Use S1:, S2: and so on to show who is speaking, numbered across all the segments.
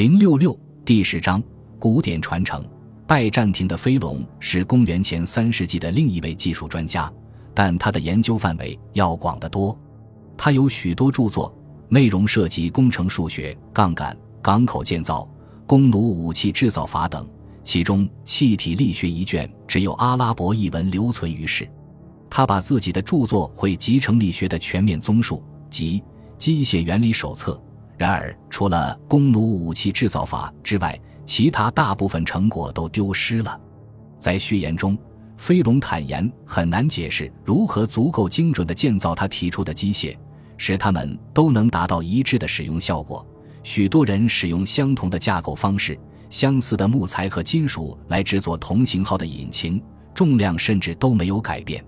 S1: 零六六第十章古典传承。拜占庭的飞龙是公元前三世纪的另一位技术专家，但他的研究范围要广得多。他有许多著作，内容涉及工程数学、杠杆、港口建造、弓弩武器制造法等。其中气体力学一卷只有阿拉伯译文留存于世。他把自己的著作汇集成力学的全面综述及机械原理手册。然而，除了弓弩武器制造法之外，其他大部分成果都丢失了。在序言中，飞龙坦言很难解释如何足够精准地建造他提出的机械，使它们都能达到一致的使用效果。许多人使用相同的架构方式、相似的木材和金属来制作同型号的引擎，重量甚至都没有改变，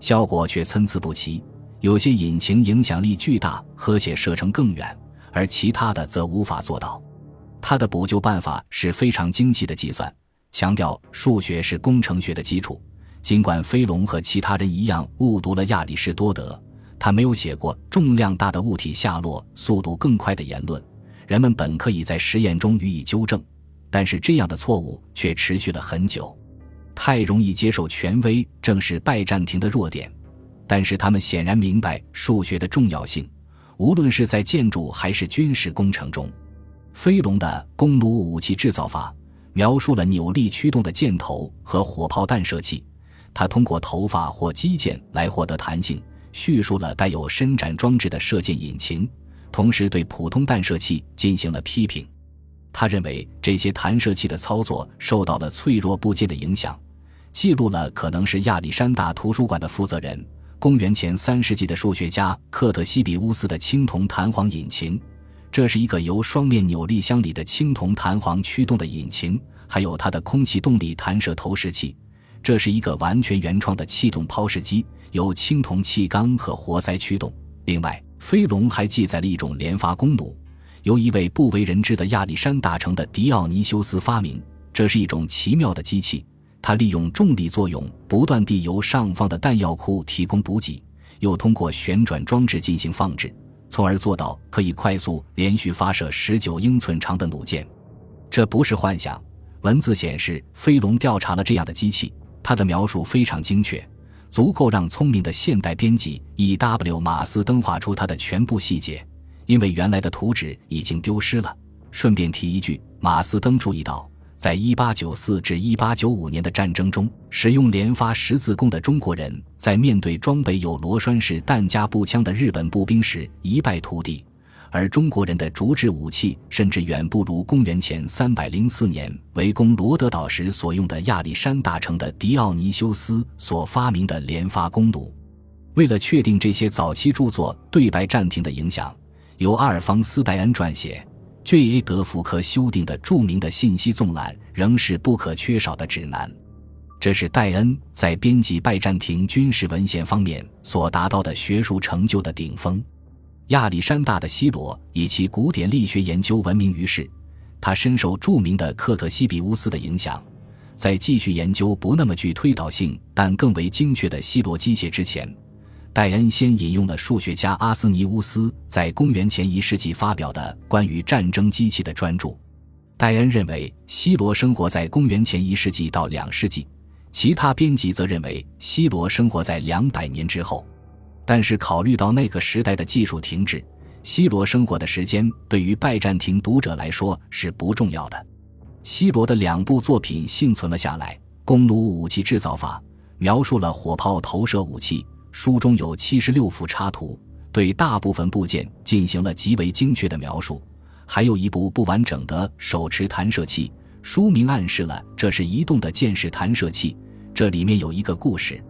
S1: 效果却参差不齐。有些引擎影响力巨大，和且射程更远。而其他的则无法做到。他的补救办法是非常精细的计算，强调数学是工程学的基础。尽管飞龙和其他人一样误读了亚里士多德，他没有写过重量大的物体下落速度更快的言论。人们本可以在实验中予以纠正，但是这样的错误却持续了很久。太容易接受权威正是拜占庭的弱点，但是他们显然明白数学的重要性。无论是在建筑还是军事工程中，飞龙的弓弩武器制造法描述了扭力驱动的箭头和火炮弹射器。他通过头发或机件来获得弹性，叙述了带有伸展装置的射箭引擎，同时对普通弹射器进行了批评。他认为这些弹射器的操作受到了脆弱部件的影响，记录了可能是亚历山大图书馆的负责人。公元前三世纪的数学家克特西比乌斯的青铜弹簧引擎，这是一个由双面扭力箱里的青铜弹簧驱动的引擎；还有它的空气动力弹射投石器，这是一个完全原创的气动抛石机，由青铜气缸和活塞驱动。另外，飞龙还记载了一种连发弓弩，由一位不为人知的亚历山大城的迪奥尼修斯发明，这是一种奇妙的机器。它利用重力作用，不断地由上方的弹药库提供补给，又通过旋转装置进行放置，从而做到可以快速连续发射十九英寸长的弩箭。这不是幻想。文字显示，飞龙调查了这样的机器，它的描述非常精确，足够让聪明的现代编辑 E.W. 马斯登画出它的全部细节。因为原来的图纸已经丢失了。顺便提一句，马斯登注意到。在1894至1895年的战争中，使用连发十字弓的中国人在面对装备有螺栓式弹夹步枪的日本步兵时一败涂地，而中国人的竹制武器甚至远不如公元前304年围攻罗德岛时所用的亚历山大城的迪奥尼修斯所发明的连发弓弩。为了确定这些早期著作对拜占庭的影响，由阿尔方斯·戴恩撰写。J.A. 德福克修订的著名的信息纵览仍是不可缺少的指南。这是戴恩在编辑拜占庭军事文献方面所达到的学术成就的顶峰。亚历山大的希罗以其古典力学研究闻名于世，他深受著名的克特西比乌斯的影响。在继续研究不那么具推导性但更为精确的希罗机械之前。戴恩先引用了数学家阿斯尼乌斯在公元前一世纪发表的关于战争机器的专著。戴恩认为希罗生活在公元前一世纪到两世纪，其他编辑则认为希罗生活在两百年之后。但是考虑到那个时代的技术停滞，希罗生活的时间对于拜占庭读者来说是不重要的。希罗的两部作品幸存了下来，《弓弩武器制造法》描述了火炮投射武器。书中有七十六幅插图，对大部分部件进行了极为精确的描述。还有一部不完整的手持弹射器，书名暗示了这是移动的箭式弹射器。这里面有一个故事：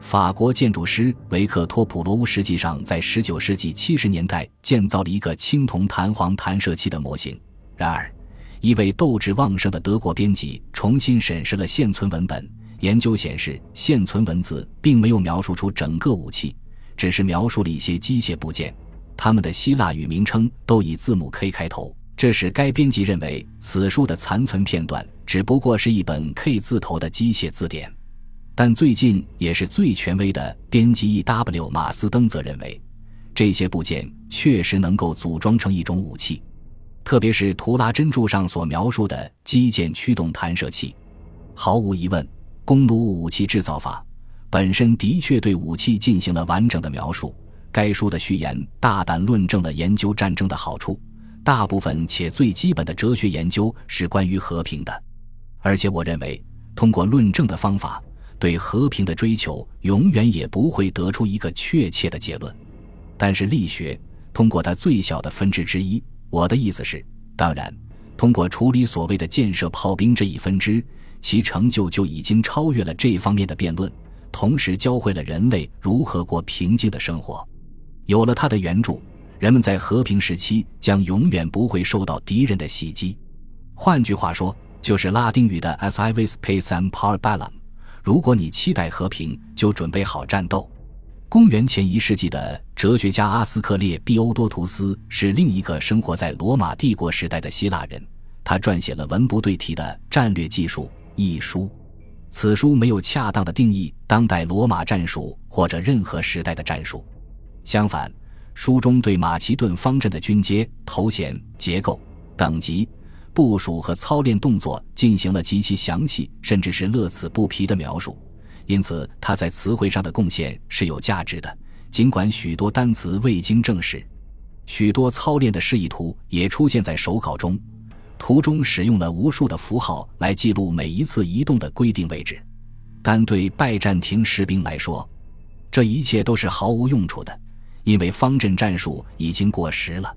S1: 法国建筑师维克托普罗乌实际上在十九世纪七十年代建造了一个青铜弹簧弹射器的模型。然而，一位斗志旺盛的德国编辑重新审视了现存文本。研究显示，现存文字并没有描述出整个武器，只是描述了一些机械部件，它们的希腊语名称都以字母 K 开头。这使该编辑认为此书的残存片段只不过是一本 K 字头的机械字典。但最近也是最权威的编辑 E.W. 马斯登则认为，这些部件确实能够组装成一种武器。特别是图拉真著上所描述的机箭驱动弹射器。毫无疑问，弓弩武器制造法本身的确对武器进行了完整的描述。该书的序言大胆论证了研究战争的好处。大部分且最基本的哲学研究是关于和平的，而且我认为，通过论证的方法，对和平的追求永远也不会得出一个确切的结论。但是力学通过它最小的分支之一，我的意思是，当然，通过处理所谓的建设炮兵这一分支，其成就就已经超越了这方面的辩论，同时教会了人类如何过平静的生活。有了他的援助。人们在和平时期将永远不会受到敌人的袭击。换句话说，就是拉丁语的 “as I vis pacem par bellum”。如果你期待和平，就准备好战斗。公元前一世纪的哲学家阿斯克列庇欧多图斯是另一个生活在罗马帝国时代的希腊人，他撰写了文不对题的《战略技术》一书。此书没有恰当的定义当代罗马战术或者任何时代的战术，相反。书中对马其顿方阵的军阶、头衔、结构、等级、部署和操练动作进行了极其详细，甚至是乐此不疲的描述。因此，他在词汇上的贡献是有价值的，尽管许多单词未经证实。许多操练的示意图也出现在手稿中，图中使用了无数的符号来记录每一次移动的规定位置。但对拜占庭士兵来说，这一切都是毫无用处的。因为方阵战术已经过时了，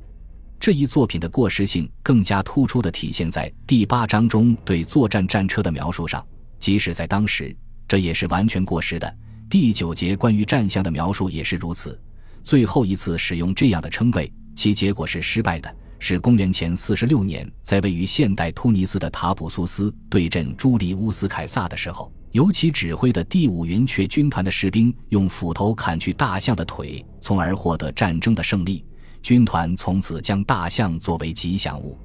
S1: 这一作品的过时性更加突出地体现在第八章中对作战战车的描述上。即使在当时，这也是完全过时的。第九节关于战象的描述也是如此。最后一次使用这样的称谓，其结果是失败的，是公元前四十六年，在位于现代突尼斯的塔普苏斯对阵朱利乌斯凯撒的时候。由其指挥的第五云雀军团的士兵用斧头砍去大象的腿，从而获得战争的胜利。军团从此将大象作为吉祥物。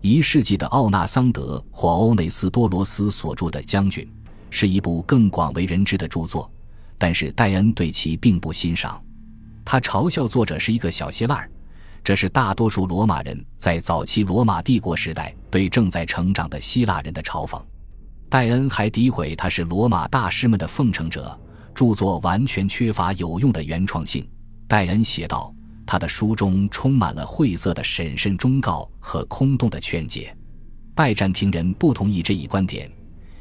S1: 一世纪的奥纳桑德或欧内斯多罗斯所著的《将军》是一部更广为人知的著作，但是戴恩对其并不欣赏。他嘲笑作者是一个小希腊，这是大多数罗马人在早期罗马帝国时代对正在成长的希腊人的嘲讽。戴恩还诋毁他是罗马大师们的奉承者，著作完全缺乏有用的原创性。戴恩写道：“他的书中充满了晦涩的审慎忠告和空洞的劝解。”拜占庭人不同意这一观点，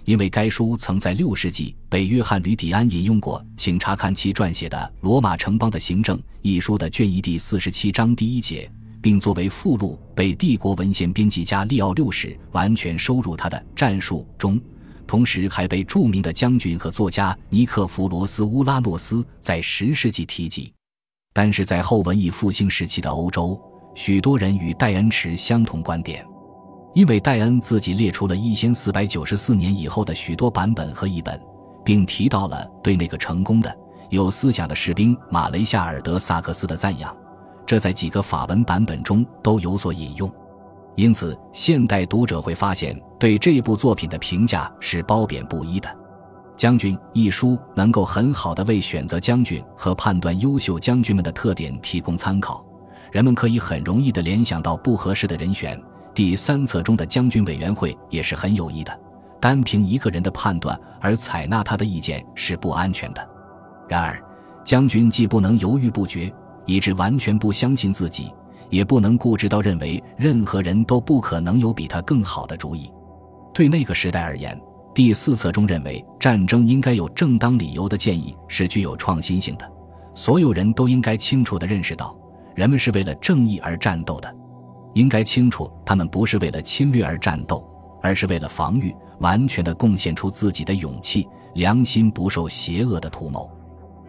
S1: 因为该书曾在六世纪被约翰·吕底安引用过。请查看其撰写的《罗马城邦的行政》一书的卷一第四十七章第一节，并作为附录被帝国文献编辑家利奥六世完全收入他的战术中。同时还被著名的将军和作家尼克弗罗斯乌拉诺斯在十世纪提及，但是在后文艺复兴时期的欧洲，许多人与戴恩持相同观点，因为戴恩自己列出了一千四百九十四年以后的许多版本和译本，并提到了对那个成功的有思想的士兵马雷夏尔德萨克斯的赞扬，这在几个法文版本中都有所引用。因此，现代读者会发现对这部作品的评价是褒贬不一的。《将军》一书能够很好的为选择将军和判断优秀将军们的特点提供参考，人们可以很容易地联想到不合适的人选。第三册中的将军委员会也是很有益的。单凭一个人的判断而采纳他的意见是不安全的。然而，将军既不能犹豫不决，以致完全不相信自己。也不能固执到认为任何人都不可能有比他更好的主意。对那个时代而言，第四册中认为战争应该有正当理由的建议是具有创新性的。所有人都应该清楚地认识到，人们是为了正义而战斗的，应该清楚他们不是为了侵略而战斗，而是为了防御，完全地贡献出自己的勇气、良心不受邪恶的图谋。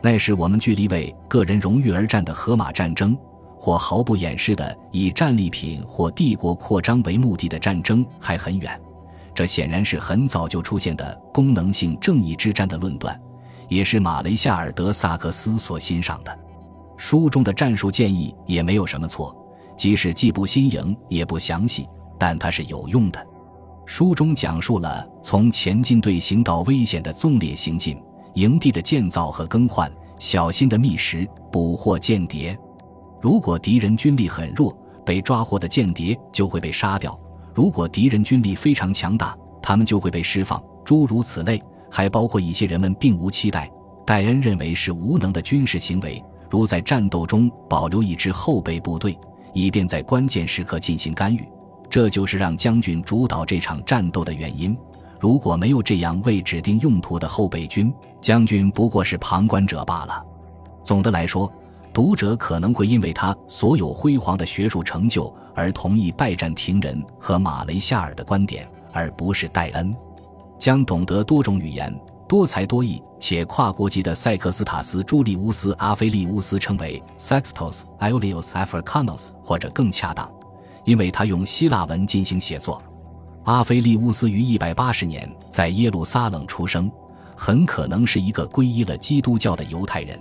S1: 那时我们距离为个人荣誉而战的荷马战争。或毫不掩饰的以战利品或帝国扩张为目的的战争还很远，这显然是很早就出现的功能性正义之战的论断，也是马雷夏尔德萨克斯所欣赏的。书中的战术建议也没有什么错，即使既不新颖也不详细，但它是有用的。书中讲述了从前进队行到危险的纵列行进、营地的建造和更换、小心的觅食、捕获间谍。如果敌人军力很弱，被抓获的间谍就会被杀掉；如果敌人军力非常强大，他们就会被释放。诸如此类，还包括一些人们并无期待、戴恩认为是无能的军事行为，如在战斗中保留一支后备部队，以便在关键时刻进行干预。这就是让将军主导这场战斗的原因。如果没有这样未指定用途的后备军，将军不过是旁观者罢了。总的来说，读者可能会因为他所有辉煌的学术成就而同意拜占庭人和马雷夏尔的观点，而不是戴恩。将懂得多种语言、多才多艺且跨国籍的塞克斯塔斯·朱利乌斯·阿菲利乌斯称为 Sextus Aelius Africanus，或者更恰当。因为他用希腊文进行写作，阿菲利乌斯于一百八十年在耶路撒冷出生，很可能是一个皈依了基督教的犹太人。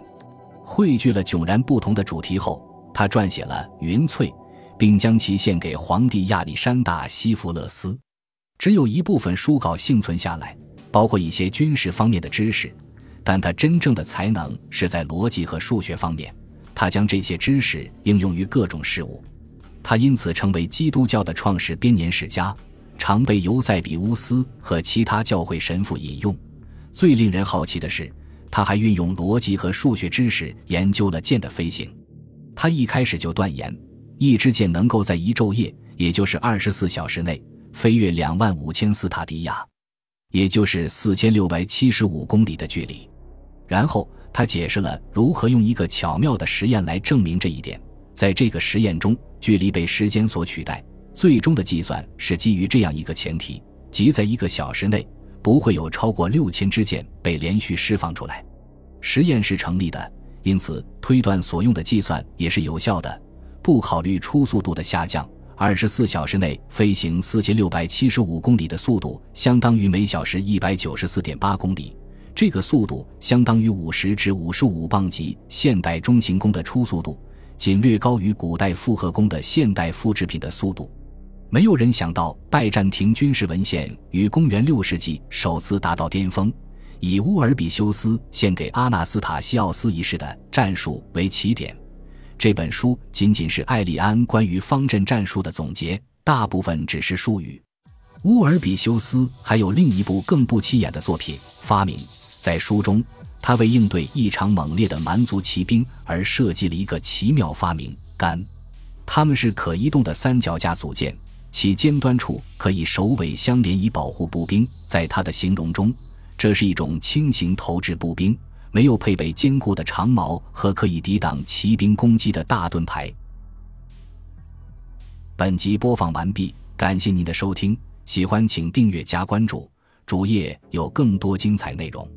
S1: 汇聚了迥然不同的主题后，他撰写了《云翠》，并将其献给皇帝亚历山大西弗勒斯。只有一部分书稿幸存下来，包括一些军事方面的知识，但他真正的才能是在逻辑和数学方面。他将这些知识应用于各种事物。他因此成为基督教的创始编年史家，常被尤塞比乌斯和其他教会神父引用。最令人好奇的是，他还运用逻辑和数学知识研究了箭的飞行。他一开始就断言，一支箭能够在一昼夜，也就是二十四小时内，飞越两万五千斯塔迪亚，也就是四千六百七十五公里的距离。然后他解释了如何用一个巧妙的实验来证明这一点。在这个实验中，距离被时间所取代。最终的计算是基于这样一个前提：即在一个小时内，不会有超过六千支箭被连续释放出来。实验是成立的，因此推断所用的计算也是有效的。不考虑初速度的下降，二十四小时内飞行四千六百七十五公里的速度，相当于每小时一百九十四点八公里。这个速度相当于五十至五十五磅级现代中型弓的初速度。仅略高于古代复合弓的现代复制品的速度。没有人想到，拜占庭军事文献于公元六世纪首次达到巅峰，以乌尔比修斯献给阿纳斯塔西奥斯一世的战术为起点。这本书仅仅是艾利安关于方阵战术的总结，大部分只是术语。乌尔比修斯还有另一部更不起眼的作品《发明》，在书中。他为应对异常猛烈的蛮族骑兵而设计了一个奇妙发明——杆。它们是可移动的三脚架组件，其尖端处可以首尾相连以保护步兵。在他的形容中，这是一种轻型投掷步兵，没有配备坚固的长矛和可以抵挡骑兵攻击的大盾牌。本集播放完毕，感谢您的收听，喜欢请订阅加关注，主页有更多精彩内容。